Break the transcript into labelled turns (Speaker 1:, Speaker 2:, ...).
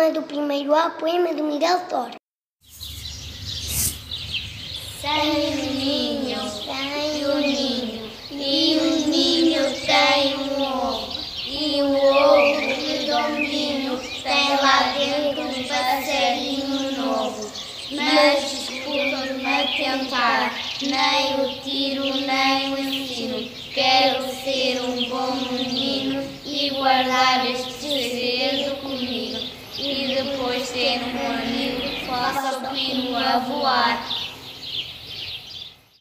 Speaker 1: Poema do primeiro A, poema do Miguel Thor.
Speaker 2: Tem um ninho, tem um ninho, e o ninho tem um ovo, e o ovo redondinho tem lá dentro um passarinho novo. Mas a tentar, nem o tiro nem o ensino. Quero ser um bom menino e guardar este segredo. E depois ter um amigo faça o pino a voar